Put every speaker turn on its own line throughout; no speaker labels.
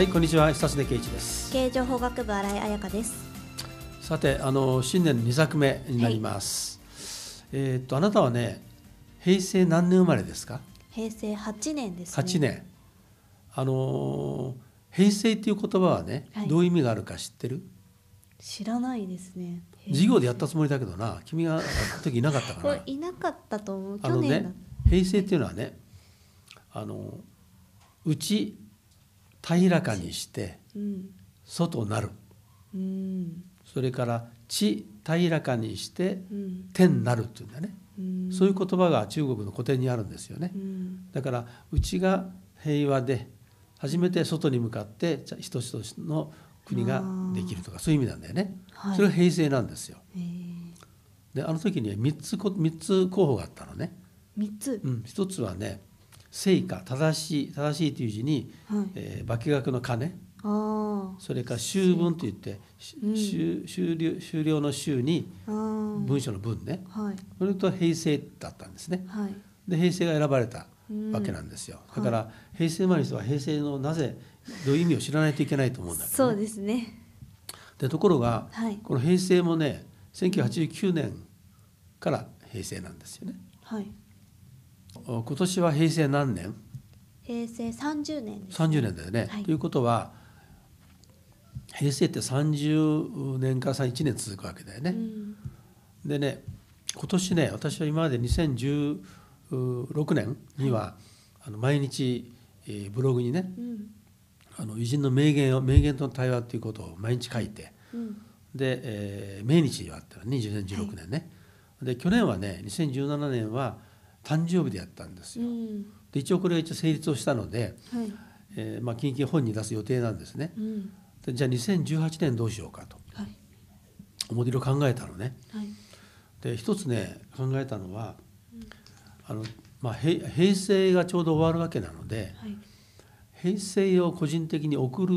はいこんにちは。久常圭一です。
経営情報学部新井彩香です。
さてあの新年2作目になります、えーっとあなたはね平成何年生まれですか？
平成8年ですね。
8年。あのー平成っていう言葉はね、
はい。
どういう意味があるか知ってる？
知らないですね。
授業でやったつもりだけどな君がやった時いなかったか
こ
な。
れいなかったと思う。去年だ、
ね平成っていうのはねあの内平らかにして
うん
外なる
うん
それから地平らかにして
うん
天なるっていうんだね、
うん
そういう言葉が中国の古典にあるんですよね
う。ん
だから内が平和で初めて外に向かってじゃあ一つ一つの国ができるとかそういう意味なんだよね。
はい
それが平成なんですよ。
えー、
であの時には3つこ三つ候補があったのね。
三つ、
うん、一つはね正か正しい正しいという字に、
はい。
えー化学の金
あ
それから修文といって、し
うん。
終終了終了の終に文章の文ね。
はい。
それと平成だったんですね。
はい。
で平成が選ばれた
うん。
わけなんですよ、だから、平成生まれの人は平成のなぜどういう意味を知らないといけないと思うんだけど、
そう
ね、
ですね。
でところが、
はい。
この平成もね1989年から平成なんですよね。
はい。
お今年は平成何年？
平成30年です、
30年だよね、
はい。
ということは平成って30年から1年続くわけだよね、
うん。
でね今年ね私は今まで2016年には、あの毎日、えーブログにね
うん。
あの偉人の名言を名言との対話っていうことを毎日書いて
うん。
で、えー命日があったら2016年ね、で去年はね2017年は誕生日でやったんですよ、
うん。
で一応これが一応成立をしたので、
はい。
えーまあ、近々本に出す予定なんですね。
うん。
でじゃあ2018年どうしようかと。
はい。
思いろいろ考えたのね。
はい。
で一つね考えたのは、あのまあ、平平成がちょうど終わるわけなので
はい。
平成を個人的に送る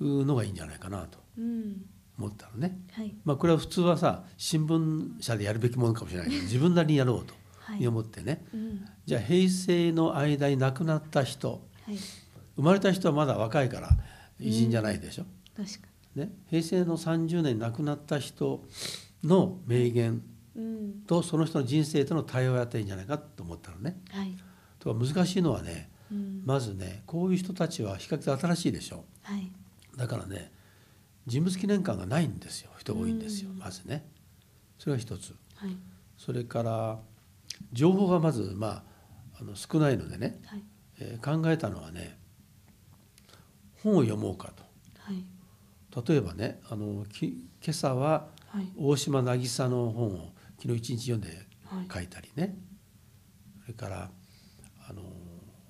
のがいいんじゃないかなと
うん。
思ったのね。
はい。
まあ、これは普通はさ新聞社でやるべきものかもしれないけど自分なりにやろうと
はい。
思ってね、
うん。
じゃあ平成の間に亡くなった人。
はい。
生まれた人はまだ若いから偉人じゃないでしょ。
確か
ね、平成の30年に亡くなった人の名言
にうん。
とその人の人生との対話をやったらいいんじゃないかと思ったのね。
はい。
とか難しいのはね
うん。
まずねこういう人たちは比較的新しいでしょ。
はい。
だからね人物記念館がないんですよ。人が多いんですよ。
うん。
まずね。それが一つ。
はい。
それから情報がまずまああの少ないのでね、
はい。
えー考えたのはね本を読もうか
はい。
と例えばねあのき今朝は
はい。
大島渚の本を昨日一日読んで
はい。
書いたりね、それからあの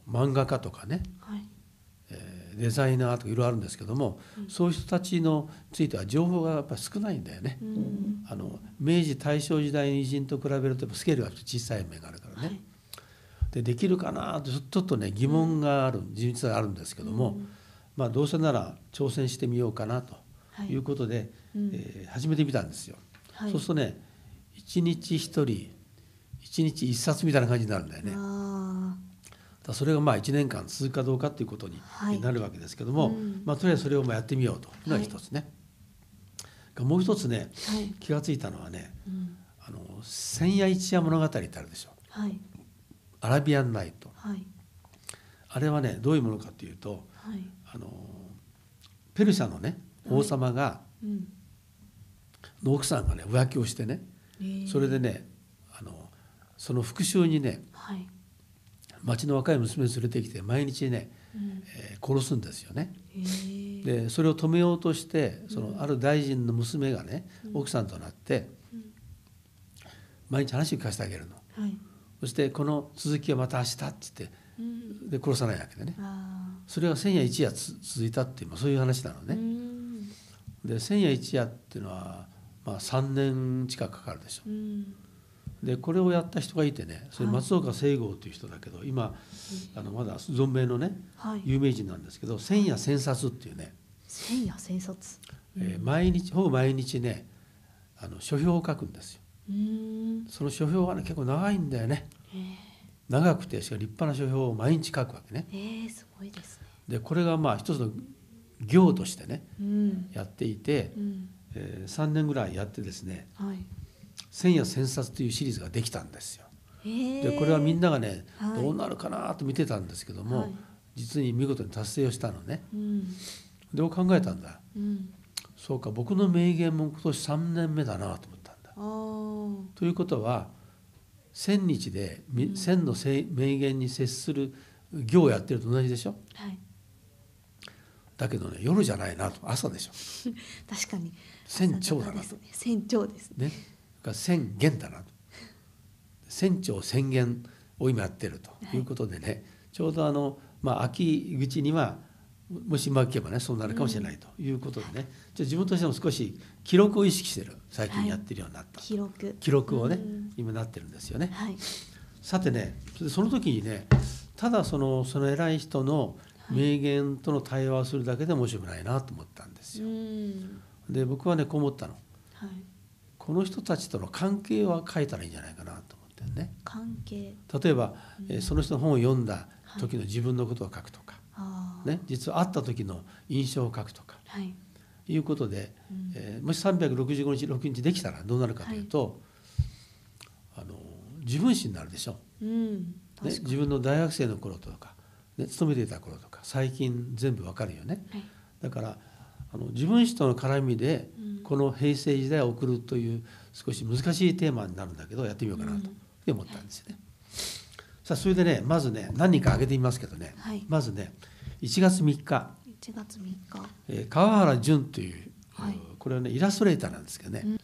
漫画家とかね。
はい。
えーデザイナーとかいろいろあるんですけども、そういう人たちのついては情報がやっぱり少ないんだよね。
うん。
あの明治大正時代の偉人と比べるとやっぱスケールが小さい面があるからね。
はい。
でできるかなとちょっとね疑問がある実はあるんですけども、
うん。
まあどうせなら挑戦してみようかなと
はい。
いうことで、
うん。
えー始めてみたんですよ。
はい。
そうするとね一日一人一日一冊みたいな感じになるんだよね。
あ
だそれがまあ1年間続くかどうかということに
はい。
なるわけですけども、
うん。
まあ、とりあえずそれをまあやってみようと。いうのが一つね。もう一つね
ーはい。
気がついたのはね
うん「
あの千夜一夜物語」ってあるでしょ。
はい。
アラビアンナイト。
はい。
あれはねどういうものかというと
はい。
あのペルシャのね王様が、
うん。
の奥さんがね浮気をしてね
えー。
それでねあのその復讐にね
はい
町の若い娘を連れてきて毎日ね、
うん。
えー殺すんですよね。
えー。
でそれを止めようとしてそのある大臣の娘がね、奥さんとなって毎日話を聞かせてあげるの。
はい。
そしてこの続きはまた明日って言って
うん。
で殺さないわけでね。
あ
それが千夜一夜つ続いたっていう、まあ、そういう話なのね。
ん。
で千夜一夜っていうのは、まあ、3年近くかかるでしょ。
うん
でこれをやった人がいてねそれ
はい。
松岡聖剛という人だけど今あのまだ存命のね
はい。
有名人なんですけど千夜千冊っていうね。
千夜千冊
えー毎日ほぼ毎日ねあの書評を書くんですよ。
うん。
その書評はね結構長いんだよね。
えー。
長くてしかも立派な書評を毎日書くわけね。
えーすごいですね。
でこれがまあ一つの業としてね
うん。
やっていて
う、ん。
えー3年ぐらいやってですね
はい「
千夜千冊」というシリーズができたんですよ。でこれはみんながね、
はい。
どうなるかなと見てたんですけども、
はい。
実に見事に達成をしたのね。
うん。
で考えたんだ。
うん。
そうか僕の名言も今年3年目だなと思ったんだ。ということは千日でみ千のせい名言に接する行をやってると同じでしょ？
はい。
だけどね夜じゃないなと。朝でしょ。
確かに。
船長だなと。
長ですね。
ねそれから宣言だなと。船長宣言を今やってると。い。うことでね、ちょうどあの、まあ、秋口にはもしうまくいけばねそうなるかもしれないと。いうことでね、じゃあ自分としても少し記録を意識してる。最近やってるようになった、
記録。
記録をね、
うん。
今なってるんですよね。
はい。
さてねその時にねただそのその偉い人の名言との対話をするだけで面白くないなと思ったんです
う
よ。
ん。
で僕はねこう思ったの。
はい
この人たちとの関係は書いたらいいんじゃないかなと思ってるね。
関係。
例えば、えーその人の本を読んだ時の自分のことを書くとか、
ああ
ね、実は会った時の印象を書くとか。
はい。
いうことで、
うん。
えーもし365日6日できたらどうなるかというと、あの自分史になるでしょ。
うん。
ね、自分の大学生の頃とか、ね、勤めていた頃とか最近全部わかるよね。
はい。
だからあの自分史との絡みで
うん。
この平成時代を送るという少し難しいテーマになるんだけどやってみようかなと
うん。
思ったんですよね。さあそれでねまずね何人か挙げてみますけどね、
はい。
まずね1月3日、
1月3日。
えー川原淳という、
はい。
これはねイラストレーターなんですけどね、
うん。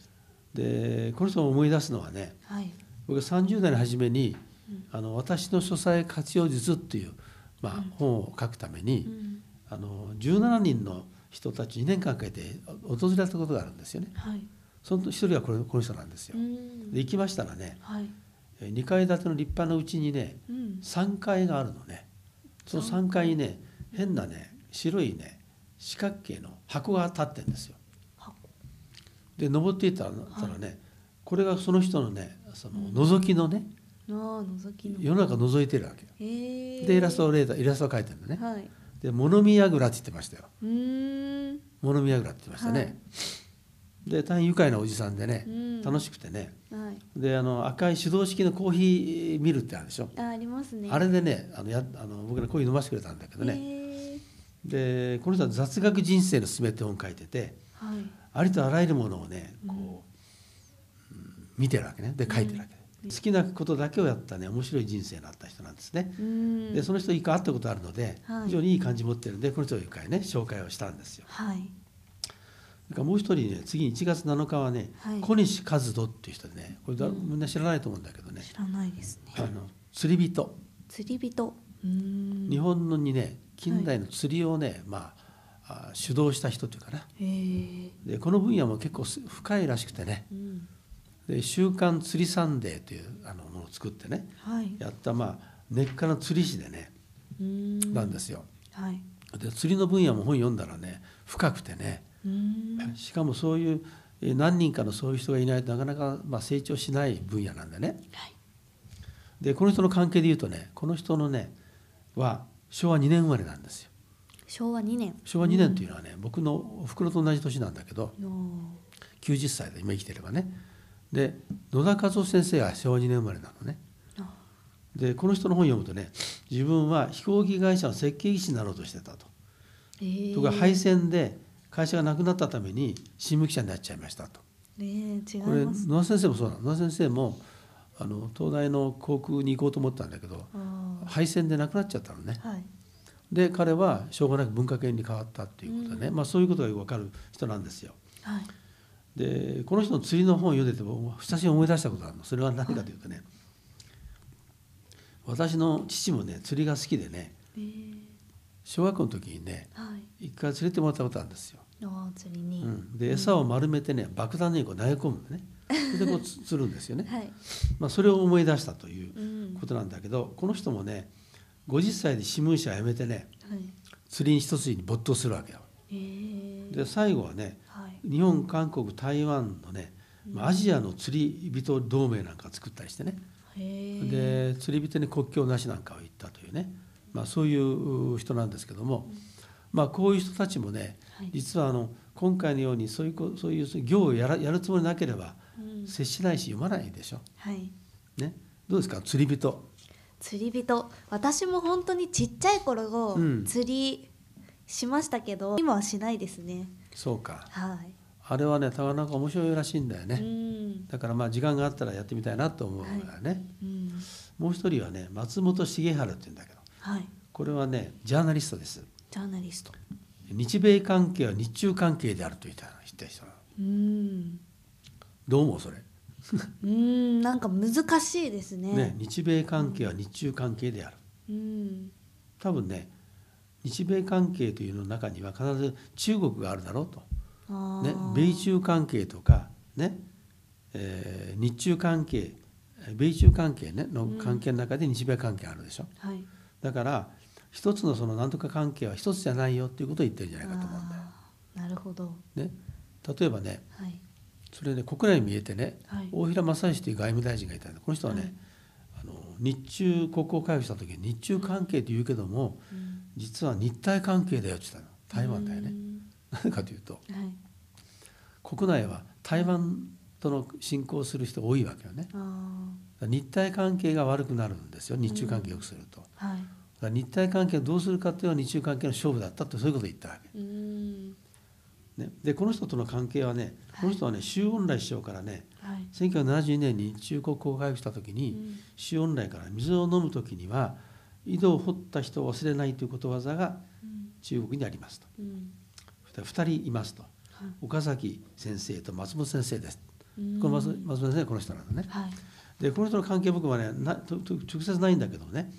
でこの人を思い出すのはね
はい。
僕が30代の初めに
うん。
あの私の書斎活用術っていう、まあ、本を書くために、
うん。
あの17人の人たち2年間かけて訪れたことがあるんですよね。
はい。
その一人はこれこの人なんですよ。
う。ん。
で行きましたらね
はい。
2階建ての立派な家にね
うん。
3階があるのね。その3階にね変なね白いね四角形の箱が立ってるんですよ。
箱。
で登っていったらたらね、これがその人のねその覗きのね
ああ覗きの。
世の中覗いてるわけよ。でイラストレーターイラストを描いてるんだね。
はい
で物見櫓って言ってましたよ。物見櫓って言ってましたね。
はい。
で大変愉快なおじさんでね、
うん。
楽しくてね。
はい。
であの赤い手動式のコーヒーミルってあるでしょ、
あありますね。
あれでねあのやあの僕らコーヒー飲ませてくれたんだけどね、でこの人は「雑学人生のすすめ」って本書いてて
はい。
ありとあらゆるものをねこう、うん見てるわけね。で書いてるわけ、好きなことだけをやったね面白い人生になった人なんですね。
うん。
でその人一回会ったことあるので、
はい。
非常にいい感じ持ってるんでこの人を一回ね紹介をしたんですよ。
はい。
それからもう一人ね次に1月7日はね、
はい。
小西和人っていう人でねこれだ、みんな知らないと思うんだけどね。
知らないですね。
あの釣り人。
釣り人？
日本のにね近代の釣りをね、まああ主導した人というかな。でこの分野も結構す深いらしくてね。
うん
で「週刊釣りサンデー」というあのものを作ってね
はい。
やったまあ根っからの釣り師でね
うーん。
なんですよ。
はい。
で釣りの分野も本読んだらね深くてね
うーん。
しかもそういうえ何人かのそういう人がいないとなかなかまあ成長しない分野なんでね。
はい。
でこの人の関係でいうとねこの人のねは昭和2年生まれなんですよ。
昭和2年。
昭和2年というのはね僕のおふくろと同じ年なんだけど
の
90歳で今生きてればねで野田和夫先生は昭和2年生まれなのね。
あ。
でこの人の本を読むとね自分は飛行機会社の設計技師になろうとしてたと。
ええ。
ところが敗戦で会社がなくなったために新聞記者になっちゃいましたと。
ええ違い
これ野田先生もそうなの。野田先生もあの東大の航空に行こうと思ったんだけど
あ
敗戦でなくなっちゃったのね。
あはい。
で彼はしょうがなく文化系に変わったっていうことでね、まあ、そういうことがよく分かる人なんですよ。
はい
でこの人の釣りの本を読んでても久しぶりに思い出したことがあるの。それは何かというとね私の父もね釣りが好きでね
ええ
小学校の時にね
はい。
一回連れてもらったことあるんですよ。
ああ釣りに、
うん、で餌を丸めてね爆弾にこう投げ込むのね。それでこうつ釣るんですよね。
はい。
まあ、それを思い出したという
うん。
ことなんだけどこの人もね50歳で新聞社を辞めてね
はい。
釣りに一筋に没頭するわけよ。
ええ
で最後はね
はい
日本韓国台湾のねまあアジアの釣り人同盟なんか作ったりしてね。で釣り人に国境なしなんかを言ったというね、まあ、そういう人なんですけども。まあこういう人たちもね
はい。
実はあの今回のようにそういうこそういう行をやらやるつもりなければ
うん。
接しないし読まないでしょ。
はい。
ね、どうですか？釣り人。
釣り人。私も本当にちっちゃい頃
うん。
釣りしましたけど、今はしないですね
そうか。
はい。
あれはねなかなか面白いらしいんだよ
う
ね。
ん。
だからまあ時間があったらやってみたいなと思うからね。
うん。
もう一人はね松本重治って言うんだけど。
はい。
これはねジャーナリストです。
ジャーナリスト。
日米関係は日中関係であると言った言った人
うん。
どう思うそれ、
うんなんか難しいですね。
ね日米関係は日中関係である。
うん。
多分ね日米関係というの中には必ず中国があるだろうと、
あ
ね
ー、
米中関係とかね、えー日中関係米中関係、ね、の関係の中で日米関係あるでしょ。
はい。
だから一つのそのなんとか関係は一つじゃないよっていうことを言ってるんじゃないかと思うんだよ。
なるほど。
ね、例えばね
はい。
それね国内に見えてね、
はい。
大平正義という外務大臣がいたんだ。この人はね、
はい。
あの日中国交回復した時に日中関係と言うけども、
うん
実は日体関係だよって言ったの。台湾だよね。
う。ん。
なぜかというと。
はい。
国内は台湾との信仰する人多いわけよね。
あ
日体関係が悪くなるんですよ日中関係を良くすると。
ーはい。
日体関係をどうするかっていうのは日中関係の勝負だったってそういうことを言ったわけ。
うん。
ね、でこの人との関係はねこの人はね周恩来首相からね
はい。
1972年に中国交回復した時に、
うん。
周恩来から水を飲む時には井戸を掘った人を忘れないということわざが
うん
中国にありますと。
うん
そして2人いますと。
はい
岡崎先生と松本先生です。
うん
この松松本先生はこの人なのね。
はい
でこの人の関係僕はねな直接ないんだけどね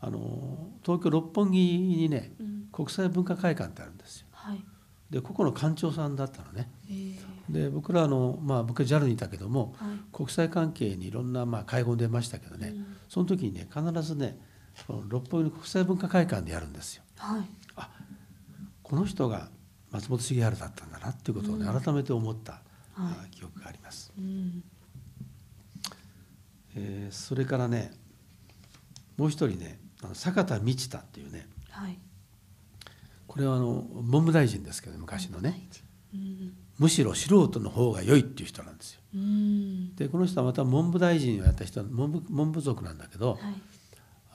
あの東京六本木にね
うん
国際文化会館ってあるんですよ。
はい
でここの館長さんだったのね。
えー
で僕らあのまあ僕は JAL にいたけども
はい
国際関係にいろんなまあ会合に出ましたけどね、
うん
その時にね必ずねこの六本木の国際文化会館でやるんですよ。
はい。
この人が松本重治だったんだなっていうことをね、
うん。
改めて思った、
はい。
あ記憶があります。
うん。
えーそれからねもう一人ねあの坂田道太っていうね
はい。
これはあの文部大臣ですけど昔のね。
うん。
むしろ素人の方が良いっていう人なんですよ。
うん。
でこの人はまた文部大臣をやった人文部文部族なんだけど、
はい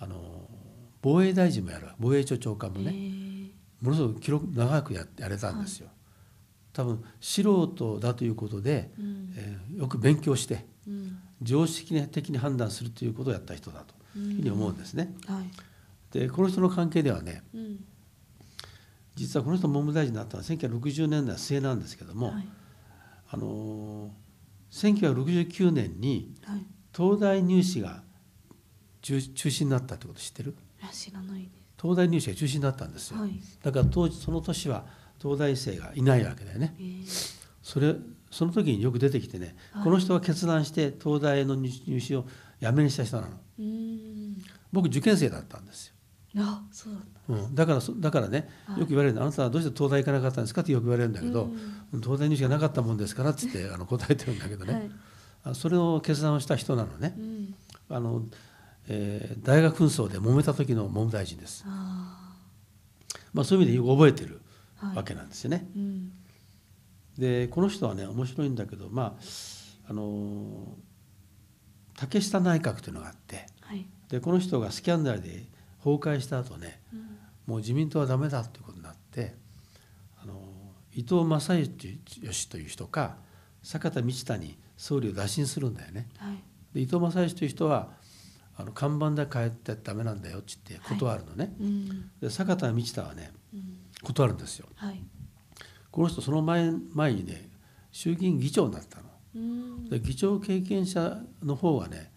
あの防衛大臣もやる防衛庁長官も
え
ね、
ー。
ものすごく記録長くややれたんですよ。多分素人だということで、
うん。
えーよく勉強して
うん。
常識的に判断するということをやった人だというふうに思うんですね。
はい。
でこの人の関係ではね
うん。
実はこの人文部大臣になったのは1960年代末なんですけども、
はい。
あのー1969年に
はい。
東大入試が中中止になったってこと知ってる？
知らないで
東大入試が中止になったんですよ、
すはい。
だから当時その年は東大生がいないわけだよね。
えー
それその時によく出てきてね、
はい。
この人は決断して東大の入入試をやめにした人なの。
うん。
僕受験生だったんですよ、
あそうだった
うん、だからそだからね
はい。
よく言われるのあなたはどうして東大行かなかったんですかってよく言われるんだけど、東大入試がなかったもんですからっつってあの答えてるんだけどね、
はい。
あそれを決断をした人なのね。
う、ん。
あのえー大学紛争で揉めた時の文部大臣です、
あ
まあ、そういう意味でよく覚えてるわけなんですよね。
うん。
でこの人はね面白いんだけどまああの竹下内閣というのがあって
はい。
でこの人がスキャンダルで崩壊した後ね
うん。
もう自民党はダメだっていうことになってあの伊藤正義という人か坂田道太に総理を打診するんだよね。
はい。
で伊藤正義という人はあの看板で帰ってダメなんだよって言って断るのね。
うん。
で坂田道太はね
うん。
断るんですよ。
はい。
この人その前前にね衆議院議長になったの。
うん。
で議長経験者の方がね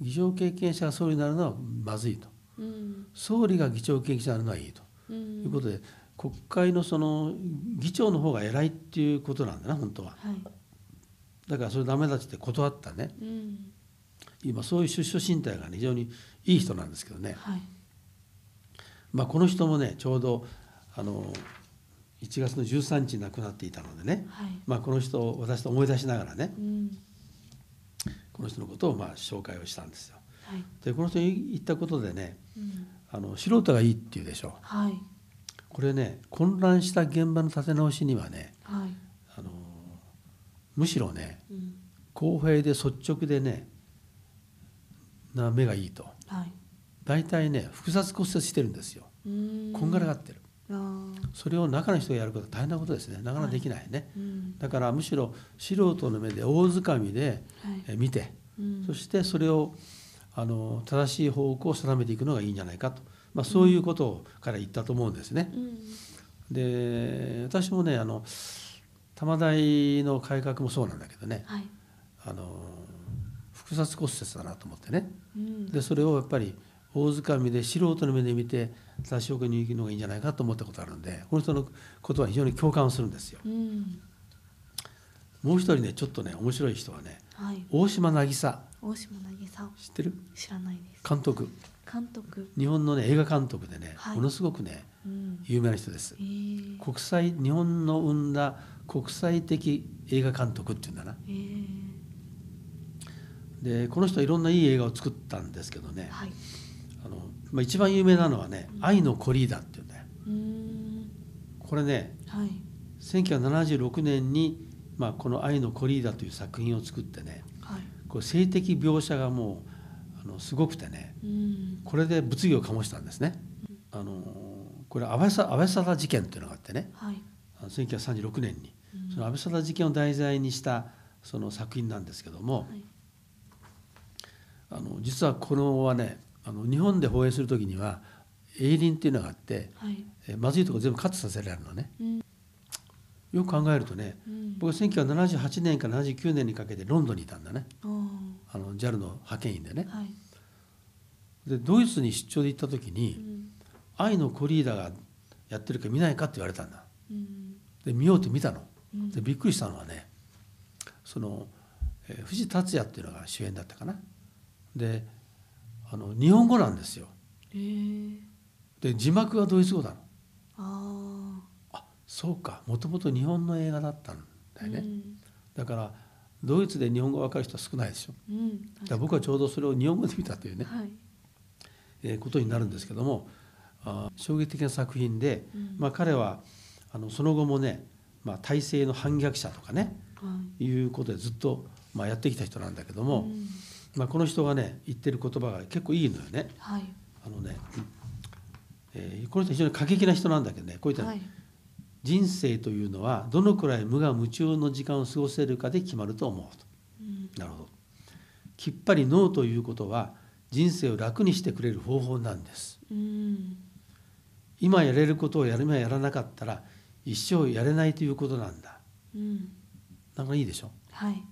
議長経験者が総理になるのはまずいと。
うん。
総理が議長経験者になるのはいいと。
う
いうんことで国会のその議長の方が偉いっていうことなんだな本当は。
はい。
だからそれダメだって断ったね。
うん
今そういう出処進退が、ね、非常にいい人なんですけどね、
はい。
まあ、この人もねちょうどあの1月の13日に亡くなっていたのでね、
はい。
まあ、この人を私と思い出しながらね。
うん。
この人のことをまあ紹介をしたんですよ。
はい。
でこの人に言ったことでね
うん。
あの素人がいいっていうでしょ
はい。
これね混乱した現場の立て直しにはね
はい。
あのむしろね
うん。
公平で率直でねな目がいいと。
はい。
大体ね複雑骨折してるんですよ。こんがらがってる。それを中の人がやることは大変なことですね。なかなかできないね、
うん。
だからむしろ素人の目で大掴みで
はい。
え見て
うん。
そしてそれをあの正しい方向を定めていくのがいいんじゃないかと、まあ、そういうことをから言ったと思うんですね。
うん。
で私もねあの玉大の改革もそうなんだけどね。
はい。
あの複雑骨折だなと思ってね。
うん。
でそれをやっぱり大掴みで素人の目で見て正しい方向に行くのがいいんじゃないかと思ったことあるんでこの人のことは非常に共感をするんですよ。
うん。
もう一人ねちょっとね面白い人はね
はい。
大島渚。
大島渚。
知ってる？
知らないです。
監督。
監督。
日本のね映画監督でね、
はい。
ものすごくね
うん。
有名な人です。
え。ー
国際日本の生んだ国際的映画監督っていうんだな。
え。ー
でこの人はいろんないい映画を作ったんですけどね。
はい。
あの、まあ、一番有名なのはね「愛のコリーダ」っていうんだよ。
うーん。
これね
はい。
1976年に、まあ、この「愛のコリーダ」という作品を作ってね
はい。
これ性的描写がもうあのすごくてね
うん。
これで物議を醸したんですね。あのこれ安倍さ安倍貞事件というのがあってね。
はい。
あの1936年に。
うん。
その安倍貞事件を題材にしたその作品なんですけども、
はい
あの実はこのはねあの日本で放映する時には営林っていうのがあって
はい。
えまずいとこ全部カットさせられるのね。
うん。
よく考えるとね
うん。
僕は1978年から79年にかけてロンドンにいたんだね。あの JAL の派遣員でね。
はい。
でドイツに出張で行った時
う
に
ん「
愛のコリーダがやってるか見ないか?」って言われたんだ。
うん。
で見ようって見たの。
うん。
でびっくりしたのはねその、えー藤達也っていうのが主演だったかなであの日本語なんですよ。
えー。
で字幕はドイツ語なの。
あ
あそうか。もともと日本の映画だったんだ
あ
よね、だからドイツで日本語わかる人は少ないでしょ。
うんうん
だから僕はちょうどそれを日本語で見たというね、
はい。
えーことになるんですけどもあー衝撃的な作品で、
うん。
まあ、彼はあのその後もね、まあ、体制の反逆者とかね
はい。
いうことでずっと、まあ、やってきた人なんだけども、
うん
まあ、この人がね言ってる言葉が結構いいのよね。
はい
あのねえーこの人非常に過激な人なんだけどねこういった、
はい
人生というのはどのくらい無我夢中の時間を過ごせるかで決まると思うと。
うん
なるほど。きっぱりノーということは人生を楽にしてくれる方法なんです。
うん
今やれることをやる前やらなかったら一生やれないということなんだ。
うん
なんかいいでしょ？
はい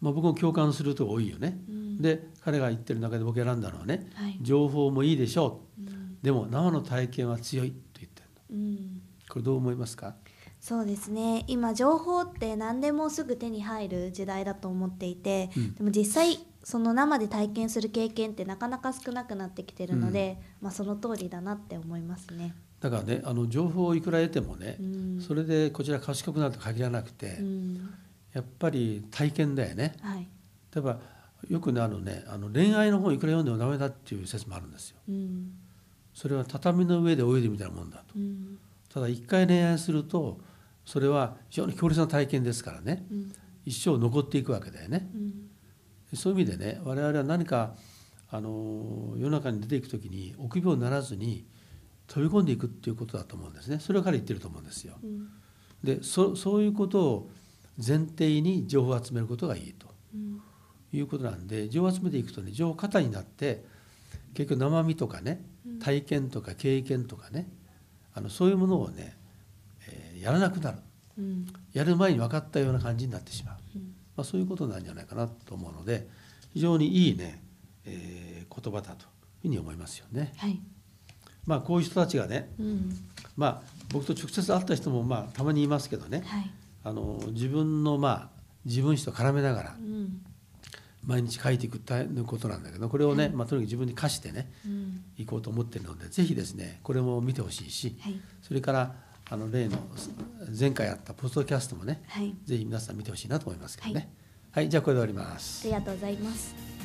まあ、僕も共感すると多いよね。
うん。
で彼が言ってる中で僕選んだのはね
はい。
情報もいいでしょ
う。ん。
うでも生の体験は強いと言ってるの。
うん。
これどう思いますか？
そうですね。今情報って何でもすぐ手に入る時代だと思っていて、
うん。
でも実際その生で体験する経験ってなかなか少なくなってきてるので、まあその通りだなって思いますね。
だからねあの情報をいくら得てもね
うん。
それでこちら賢くなると限らなくて
うん
やっぱり体験だよね。
はい。
例えばよくねあのねあの恋愛の本いくら読んでもダメだっていう説もあるんですよ。
うん。
それは畳の上で泳いでみたいなもんだと。
うん。
ただ一回恋愛するとそれは非常に強烈な体験ですからね。
うん。
一生残っていくわけだよね。
うん。
そういう意味でね我々は何かあの世の中に出ていく時に臆病にならずに飛び込んでいくっていうことだと思うんですね。それを彼言ってると思うんですよ。
うん。
でそそういうことを前提に情報を集めることがいいと。
うん。
いうことなんで情報を集めていくとね情報過多になって結局生身とかね
うん。
体験とか経験とかねあのそういうものをね、えーやらなくなる。
うん。
やる前に分かったような感じになってしまう、
うん。
まあ、そういうことなんじゃないかなと思うので非常にいいね、えー言葉だというふうに思いますよね。
はい。
まあこういう人たちがね
うん。
まあ僕と直接会った人もまあたまにいますけどね。
はい
あの自分のまあ自分史と絡めながら
うん
毎日書いていくということなんだけどこれをね、まあ、とにかく自分に課してね
うん
いこうと思ってるのでぜひですねこれも見てほしいし
はい
それからあの例の前回あったポストキャストもね
はい
ぜひ皆さん見てほしいなと思いますけどね。はい、じゃあこれで終わります
あ。りがとうございます。